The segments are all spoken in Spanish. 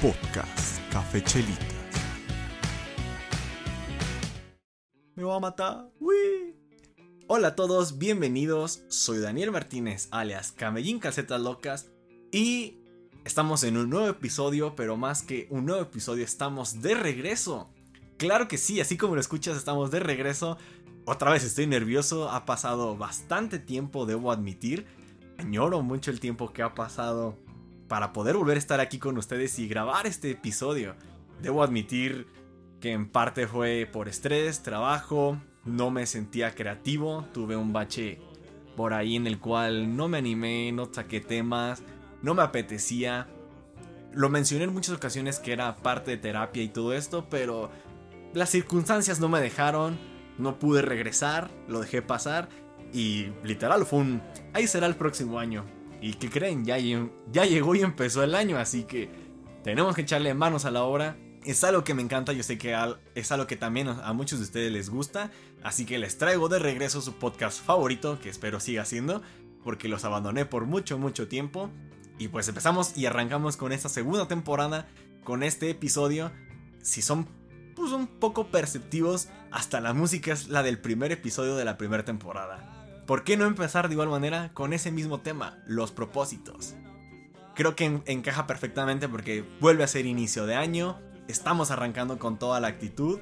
Podcast Café Chelitas. Me va a matar. Hola a todos, bienvenidos. Soy Daniel Martínez, alias Camellín Calcetas Locas. Y estamos en un nuevo episodio, pero más que un nuevo episodio, estamos de regreso. Claro que sí, así como lo escuchas, estamos de regreso. Otra vez estoy nervioso, ha pasado bastante tiempo, debo admitir. Añoro mucho el tiempo que ha pasado para poder volver a estar aquí con ustedes y grabar este episodio. Debo admitir que en parte fue por estrés, trabajo, no me sentía creativo, tuve un bache por ahí en el cual no me animé, no saqué temas, no me apetecía. Lo mencioné en muchas ocasiones que era parte de terapia y todo esto, pero las circunstancias no me dejaron, no pude regresar, lo dejé pasar y literal fue un... Ahí será el próximo año. ¿Y qué creen? Ya, ya llegó y empezó el año, así que tenemos que echarle manos a la obra. Es algo que me encanta, yo sé que es algo que también a muchos de ustedes les gusta, así que les traigo de regreso su podcast favorito, que espero siga siendo, porque los abandoné por mucho, mucho tiempo. Y pues empezamos y arrancamos con esta segunda temporada, con este episodio. Si son pues un poco perceptivos, hasta la música es la del primer episodio de la primera temporada. ¿Por qué no empezar de igual manera con ese mismo tema, los propósitos? Creo que encaja perfectamente porque vuelve a ser inicio de año, estamos arrancando con toda la actitud,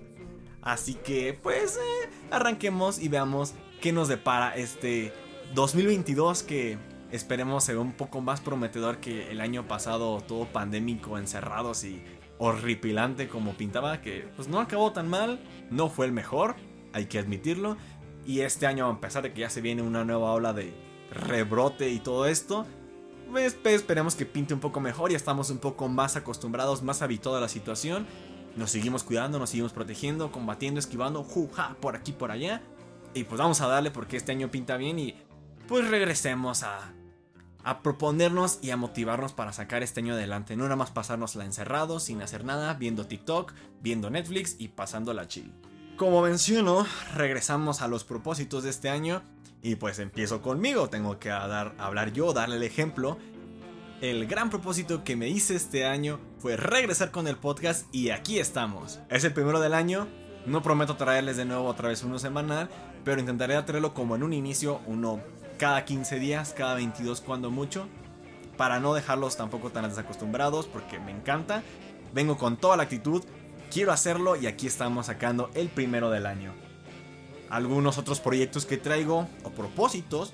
así que pues eh, arranquemos y veamos qué nos depara este 2022 que esperemos sea un poco más prometedor que el año pasado, todo pandémico, encerrados y horripilante como pintaba, que pues no acabó tan mal, no fue el mejor, hay que admitirlo, y este año, a pesar de que ya se viene una nueva ola de rebrote y todo esto, pues, pues, esperemos que pinte un poco mejor. Ya estamos un poco más acostumbrados, más habituados a la situación. Nos seguimos cuidando, nos seguimos protegiendo, combatiendo, esquivando, juja, por aquí, por allá. Y pues vamos a darle porque este año pinta bien y pues regresemos a, proponernos y a motivarnos para sacar este año adelante. No nada más pasárnosla encerrados, sin hacer nada, viendo TikTok, viendo Netflix y pasando la chill. Como menciono, regresamos a los propósitos de este año y pues empiezo conmigo, tengo que dar, hablar yo, darle el ejemplo. El gran propósito que me hice este año fue regresar con el podcast y aquí estamos. Es el primero del año, no prometo traerles de nuevo otra vez uno semanal, pero intentaré traerlo como en un inicio, uno cada 15 días, cada 22 cuando mucho, para no dejarlos tampoco tan desacostumbrados porque me encanta. Vengo con toda la actitud quiero hacerlo y aquí estamos sacando el primero del año. Algunos otros proyectos que traigo o propósitos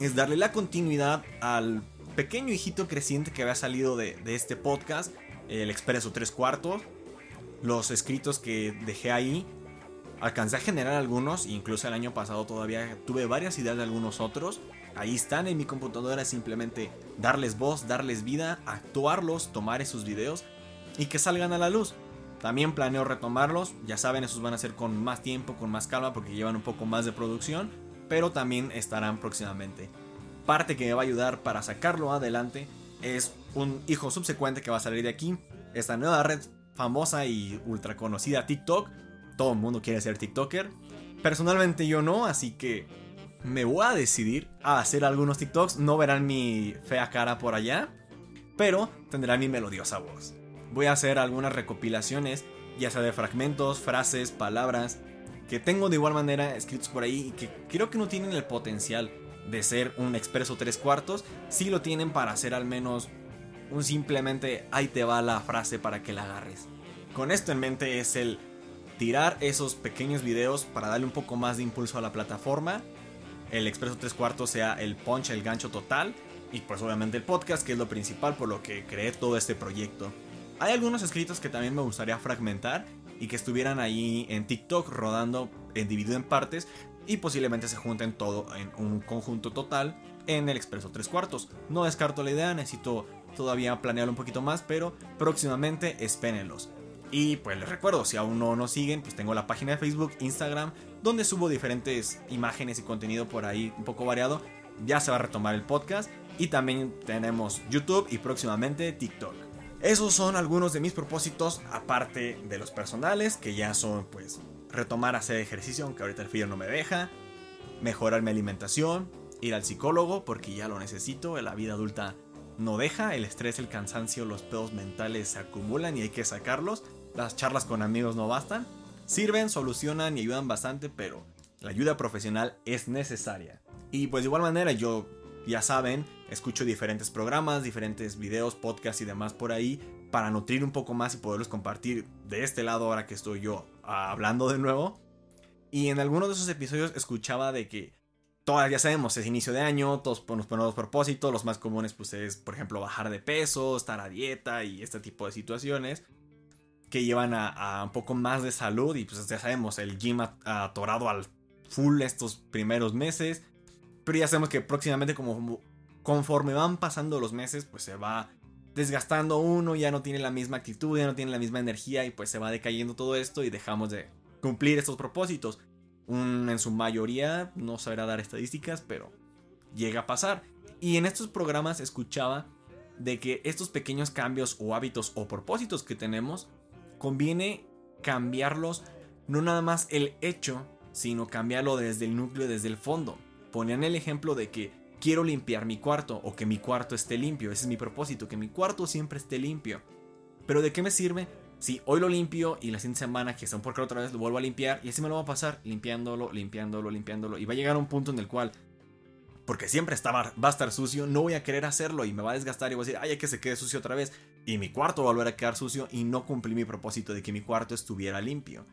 es darle la continuidad al pequeño hijito creciente que había salido de, este podcast, el Expreso 3 cuartos, los escritos que dejé ahí. Alcancé a generar algunos, incluso el año pasado todavía tuve varias ideas de algunos otros. Ahí están en mi computadora, simplemente darles voz, darles vida, actuarlos, tomar esos videos y que salgan a la luz. También planeo retomarlos, ya saben, esos van a ser con más tiempo, con más calma, porque llevan un poco más de producción, pero también estarán próximamente. Parte que me va a ayudar para sacarlo adelante es un hijo subsecuente que va a salir de aquí, esta nueva red famosa y ultra conocida TikTok. Todo el mundo quiere ser TikToker. Personalmente yo no, así que me voy a decidir a hacer algunos TikToks. No verán mi fea cara por allá, pero tendrán mi melodiosa voz voy a hacer algunas recopilaciones, ya sea de fragmentos, frases, palabras, que tengo de igual manera escritos por ahí y que creo que no tienen el potencial de ser un expreso tres cuartos, sí lo tienen para hacer al menos un simplemente ahí te va la frase para que la agarres. Con esto en mente es el tirar esos pequeños videos para darle un poco más de impulso a la plataforma, el expreso tres cuartos sea el punch, el gancho total y pues obviamente el podcast que es lo principal por lo que creé todo este proyecto. Hay algunos escritos que también me gustaría fragmentar y que estuvieran ahí en TikTok rodando en dividido en partes y posiblemente se junten todo en un conjunto total en el Expreso 3 cuartos. No descarto la idea, necesito todavía planearlo un poquito más, pero próximamente espérenlos. Y pues les recuerdo, si aún no nos siguen, pues tengo la página de Facebook, Instagram, donde subo diferentes imágenes y contenido por ahí un poco variado. Ya se va a retomar el podcast. Y también tenemos YouTube y próximamente TikTok. Esos son algunos de mis propósitos, aparte de los personales, que ya son pues retomar hacer ejercicio, aunque ahorita el frío no me deja, mejorar mi alimentación, ir al psicólogo, porque ya lo necesito, la vida adulta no deja, el estrés, el cansancio, los pedos mentales se acumulan y hay que sacarlos. Las charlas con amigos no bastan. Sirven, solucionan y ayudan bastante, pero la ayuda profesional es necesaria. Y pues de igual manera yo, ya saben, escucho diferentes programas, diferentes videos, podcasts y demás por ahí para nutrir un poco más y poderlos compartir de este lado ahora que estoy yo ah, hablando de nuevo. Y en alguno de esos episodios escuchaba de que todas ya sabemos, es inicio de año, todos nos ponemos propósitos, los más comunes pues es, por ejemplo, bajar de peso, estar a dieta y este tipo de situaciones que llevan a, un poco más de salud y pues ya sabemos, el gym atorado al full estos primeros meses, pero ya sabemos que próximamente como conforme van pasando los meses pues se va desgastando uno, ya no tiene la misma actitud, ya no tiene la misma energía y pues se va decayendo todo esto y dejamos de cumplir estos propósitos en su mayoría no sabrá dar estadísticas, pero llega a pasar. Y en estos programas escuchaba de que estos pequeños cambios o hábitos o propósitos que tenemos, conviene cambiarlos, no nada más el hecho, sino cambiarlo desde el núcleo, desde el fondo. Ponían el ejemplo de que quiero limpiar mi cuarto o que mi cuarto esté limpio, ese es mi propósito, que mi cuarto siempre esté limpio. Pero ¿de qué me sirve si hoy lo limpio y la siguiente semana que está un porquero otra vez lo vuelvo a limpiar y así me lo va a pasar limpiándolo, limpiándolo, limpiándolo y va a llegar a un punto en el cual porque siempre está, va a estar sucio, no voy a querer hacerlo y me va a desgastar y voy a decir, ay, hay que se quede sucio otra vez y mi cuarto va a volver a quedar sucio y no cumplí mi propósito de que mi cuarto estuviera limpio.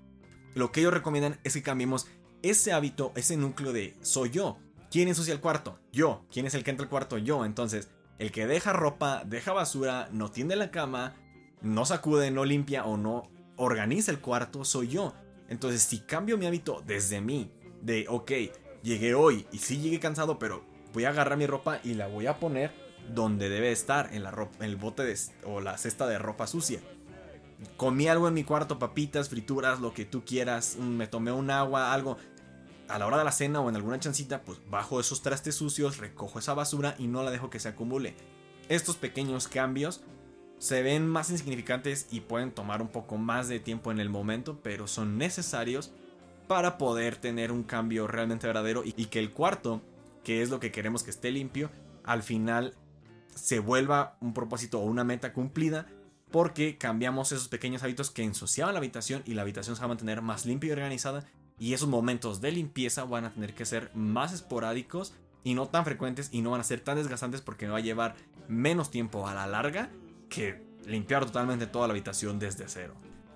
Lo que ellos recomiendan es que cambiemos ese hábito, ese núcleo de soy yo. ¿Quién ensucia el cuarto? Yo. ¿Quién es el que entra al cuarto? Yo. Entonces, el que deja ropa, deja basura, no tiende la cama, no sacude, no limpia o no organiza el cuarto, soy yo. Entonces, si cambio mi hábito desde mí, de, ok, llegué hoy y sí llegué cansado, pero voy a agarrar mi ropa y la voy a poner donde debe estar, en, la ropa, en el bote o la cesta de ropa sucia. Comí algo en mi cuarto, papitas, frituras, lo que tú quieras, me tomé un agua, algo. A la hora de la cena o en alguna chancita, pues bajo esos trastes sucios, recojo esa basura y no la dejo que se acumule. Estos pequeños cambios se ven más insignificantes y pueden tomar un poco más de tiempo en el momento, pero son necesarios para poder tener un cambio realmente verdadero y, que el cuarto, que es lo que queremos que esté limpio, al final se vuelva un propósito o una meta cumplida porque cambiamos esos pequeños hábitos que ensuciaban la habitación y la habitación se va a mantener más limpia y organizada y esos momentos de limpieza van a tener que ser más esporádicos y no tan frecuentes y no van a ser tan desgastantes porque va a llevar menos tiempo a la larga que limpiar totalmente toda la habitación desde cero.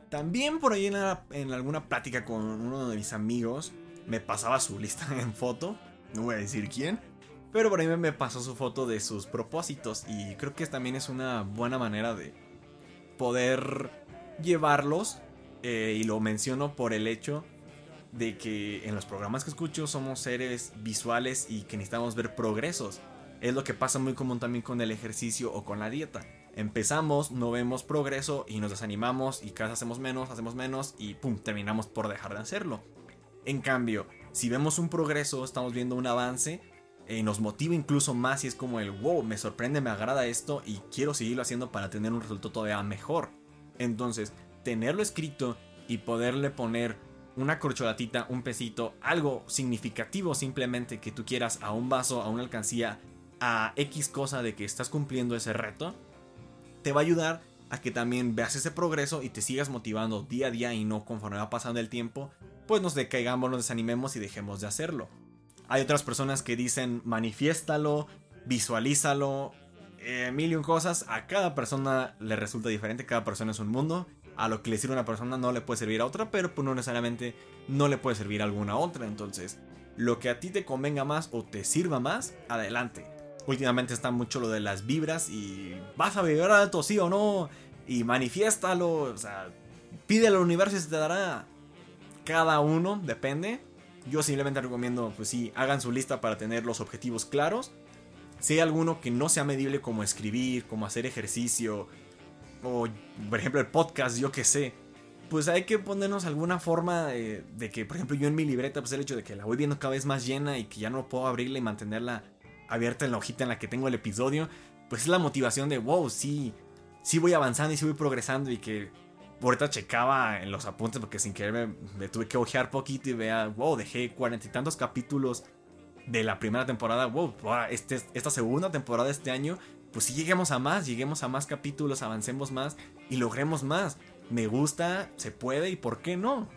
También por ahí en, alguna plática con uno de mis amigos me pasaba su lista en foto, no voy a decir quién, pero por ahí me pasó su foto de sus propósitos y creo que también es una buena manera de poder llevarlos eh, y lo menciono por el hecho de que en los programas que escucho somos seres visuales y que necesitamos ver progresos. Es lo que pasa muy común también con el ejercicio o con la dieta empezamos, no vemos progreso y nos desanimamos y cada vez hacemos menos, hacemos menos y pum, terminamos por dejar de hacerlo. En cambio, si vemos un progreso, estamos viendo un avance, eh, nos motiva incluso más y es como el wow, me sorprende, me agrada esto y quiero seguirlo haciendo para tener un resultado todavía mejor. Entonces, tenerlo escrito y poderle poner una corcholatita, un pesito, algo significativo simplemente que tú quieras a un vaso, a una alcancía, a X cosa de que estás cumpliendo ese reto, te va a ayudar a que también veas ese progreso y te sigas motivando día a día y no conforme va pasando el tiempo, pues nos decaigamos, nos desanimemos y dejemos de hacerlo. Hay otras personas que dicen manifiéstalo, visualízalo, eh, mil y un cosas. A cada persona le resulta diferente, cada persona es un mundo. A lo que le sirve a una persona no le puede servir a otra, pero pues no necesariamente no le puede servir a alguna otra. Entonces, lo que a ti te convenga más o te sirva más, adelante. Últimamente está mucho lo de las vibras y vas a vibrar alto, sí o no. Y manifiéstalo, o sea, pide al universo y se te dará. Cada uno, depende. Yo simplemente recomiendo, pues sí, hagan su lista para tener los objetivos claros. Si hay alguno que no sea medible como escribir, como hacer ejercicio, o por ejemplo el podcast, yo que sé, pues hay que ponernos alguna forma de, que, por ejemplo, yo en mi libreta, pues el hecho de que la voy viendo cada vez más llena y que ya no puedo abrirla y mantenerla abierta en la hojita en la que tengo el episodio, pues es la motivación de, wow, sí, sí voy avanzando y sí voy progresando y que ahorita checaba en los apuntes porque sin querer me, tuve que ojear poquito y vea, wow, dejé cuarenta y tantos capítulos de la primera temporada, wow, este, esta segunda temporada de este año, pues si lleguemos a más, lleguemos a más capítulos, avancemos más y logremos más. Me gusta, se puede y por qué no.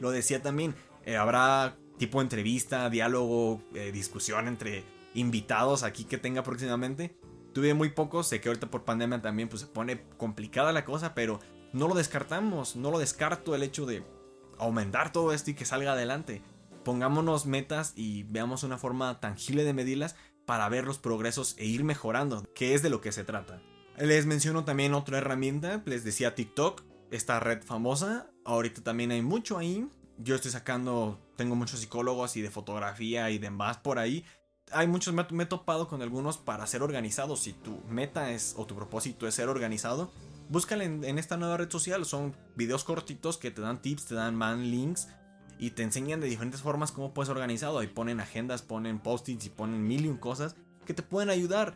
Lo decía también, eh, habrá tipo entrevista, diálogo, eh, discusión entre invitados aquí que tenga próximamente. Tuve muy pocos, sé que ahorita por pandemia también pues se pone complicada la cosa, pero no lo descartamos, no lo descarto el hecho de aumentar todo esto y que salga adelante. Pongámonos metas y veamos una forma tangible de medirlas para ver los progresos e ir mejorando, que es de lo que se trata. Les menciono también otra herramienta, les decía TikTok, esta red famosa, ahorita también hay mucho ahí. Yo estoy sacando, tengo muchos psicólogos y de fotografía y demás por ahí. Hay muchos, me, he topado con algunos para ser organizados. Si tu meta es o tu propósito es ser organizado, búscale en, esta nueva red social. Son videos cortitos que te dan tips, te dan man links y te enseñan de diferentes formas cómo puedes organizado. Ahí ponen agendas, ponen post-its y ponen mil y un cosas que te pueden ayudar.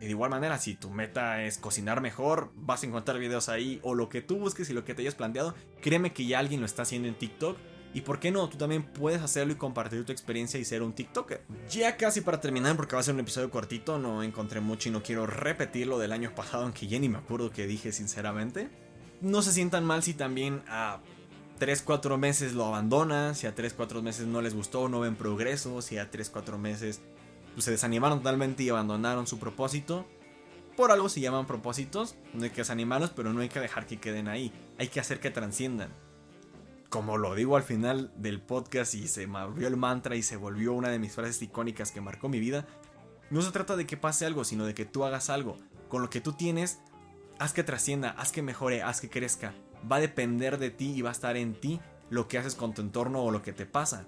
De igual manera, si tu meta es cocinar mejor, vas a encontrar videos ahí o lo que tú busques y lo que te hayas planteado, créeme que ya alguien lo está haciendo en TikTok. Y por qué no, tú también puedes hacerlo y compartir tu experiencia y ser un TikToker. Ya casi para terminar, porque va a ser un episodio cortito, no encontré mucho y no quiero repetir lo del año pasado, aunque ya ni me acuerdo que dije sinceramente. No se sientan mal si también a 3-4 meses lo abandonan, si a 3-4 meses no les gustó, no ven progreso, si a 3-4 meses pues, se desanimaron totalmente y abandonaron su propósito. Por algo se llaman propósitos, no hay que desanimarlos, pero no hay que dejar que queden ahí, hay que hacer que trasciendan. Como lo digo al final del podcast y se me volvió el mantra y se volvió una de mis frases icónicas que marcó mi vida, no se trata de que pase algo, sino de que tú hagas algo. Con lo que tú tienes, haz que trascienda, haz que mejore, haz que crezca. Va a depender de ti y va a estar en ti lo que haces con tu entorno o lo que te pasa.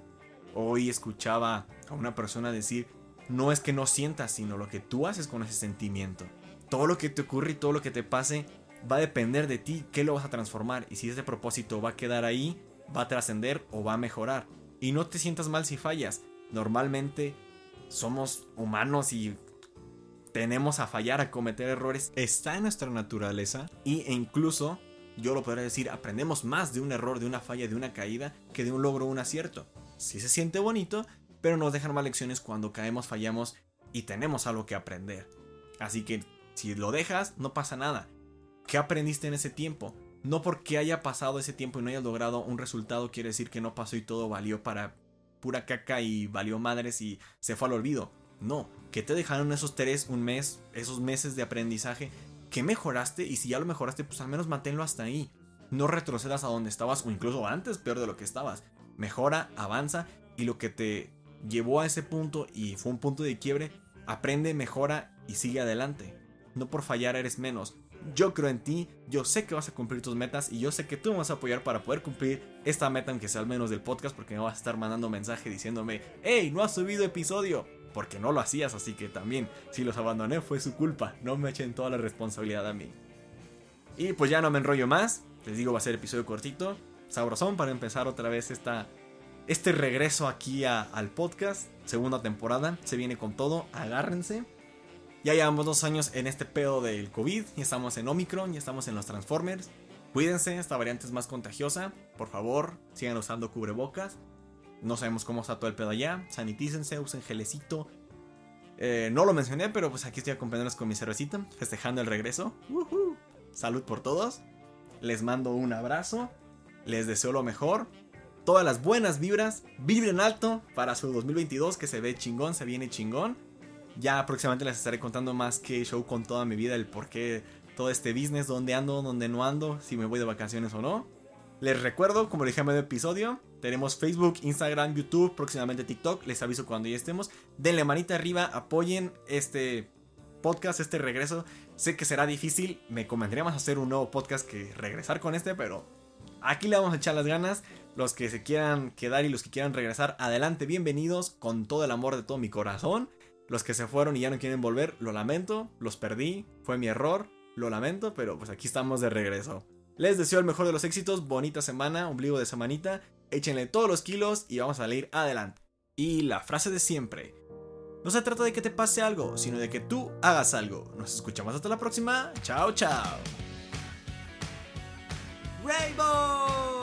Hoy escuchaba a una persona decir no es que no sientas, sino lo que tú haces con ese sentimiento. Todo lo que te ocurre y todo lo que te pase va a depender de ti, qué lo vas a transformar y si ese propósito va a quedar ahí, va a trascender o va a mejorar. Y no te sientas mal si fallas. Normalmente somos humanos y tenemos a fallar, a cometer errores. Está en nuestra naturaleza y, e incluso, yo lo podría decir, aprendemos más de un error, de una falla, de una caída, que de un logro o un acierto. Si se siente bonito, pero nos dejan más lecciones cuando caemos, fallamos y tenemos algo que aprender. Así que si lo dejas, no pasa nada. ¿Qué aprendiste en ese tiempo? No porque haya pasado ese tiempo y no hayas logrado un resultado quiere decir que no pasó y todo valió para pura caca y valió madres y se fue al olvido. No, que te dejaron esos tres, un mes, esos meses de aprendizaje que mejoraste y si ya lo mejoraste, pues al menos manténlo hasta ahí. No retrocedas a donde estabas o incluso antes, peor de lo que estabas. Mejora, avanza y lo que te llevó a ese punto y fue un punto de quiebre, aprende, mejora y sigue adelante. No por fallar eres menos. Yo creo en ti, yo sé que vas a cumplir tus metas y yo sé que tú me vas a apoyar para poder cumplir esta meta, aunque sea al menos del podcast, porque me vas a estar mandando mensaje diciéndome, hey, no has subido episodio, porque no lo hacías, así que también, si los abandoné fue su culpa, no me echen toda la responsabilidad a mí. Y pues ya no me enrollo más, les digo va a ser episodio cortito, sabrosón para empezar otra vez esta este regreso aquí al podcast, segunda temporada, se viene con todo, agárrense. Ya llevamos dos años en este pedo del COVID, ya estamos en Omicron, ya estamos en los Transformers. Cuídense, esta variante es más contagiosa. Por favor, sigan usando cubrebocas. No sabemos cómo está todo el pedo allá. Sanitícense, usen gelecito. Eh, no lo mencioné, pero pues aquí estoy acompañándolos con mi cervecita, festejando el regreso. Salud por todos. Les mando un abrazo. Les deseo lo mejor todas las buenas vibras, vibren alto para su 2022 que se ve chingón, se viene chingón. Ya próximamente les estaré contando más que show con toda mi vida, el por qué todo este business, dónde ando, dónde no ando, si me voy de vacaciones o no. Les recuerdo, como dije en medio episodio, tenemos Facebook, Instagram, YouTube, próximamente TikTok. Les aviso cuando ya estemos. Denle manita arriba, apoyen este podcast, este regreso. Sé que será difícil, me convendría más hacer un nuevo podcast que regresar con este, pero aquí le vamos a echar las ganas. Los que se quieran quedar y los que quieran regresar, adelante, bienvenidos con todo el amor de todo mi corazón. Los que se fueron y ya no quieren volver, lo lamento, los perdí, fue mi error, lo lamento, pero pues aquí estamos de regreso. Les deseo el mejor de los éxitos, bonita semana, ombligo de semanita, échenle todos los kilos y vamos a salir adelante. Y la frase de siempre. No se trata de que te pase algo, sino de que tú hagas algo. Nos escuchamos hasta la próxima. Chao, chao. Rainbow!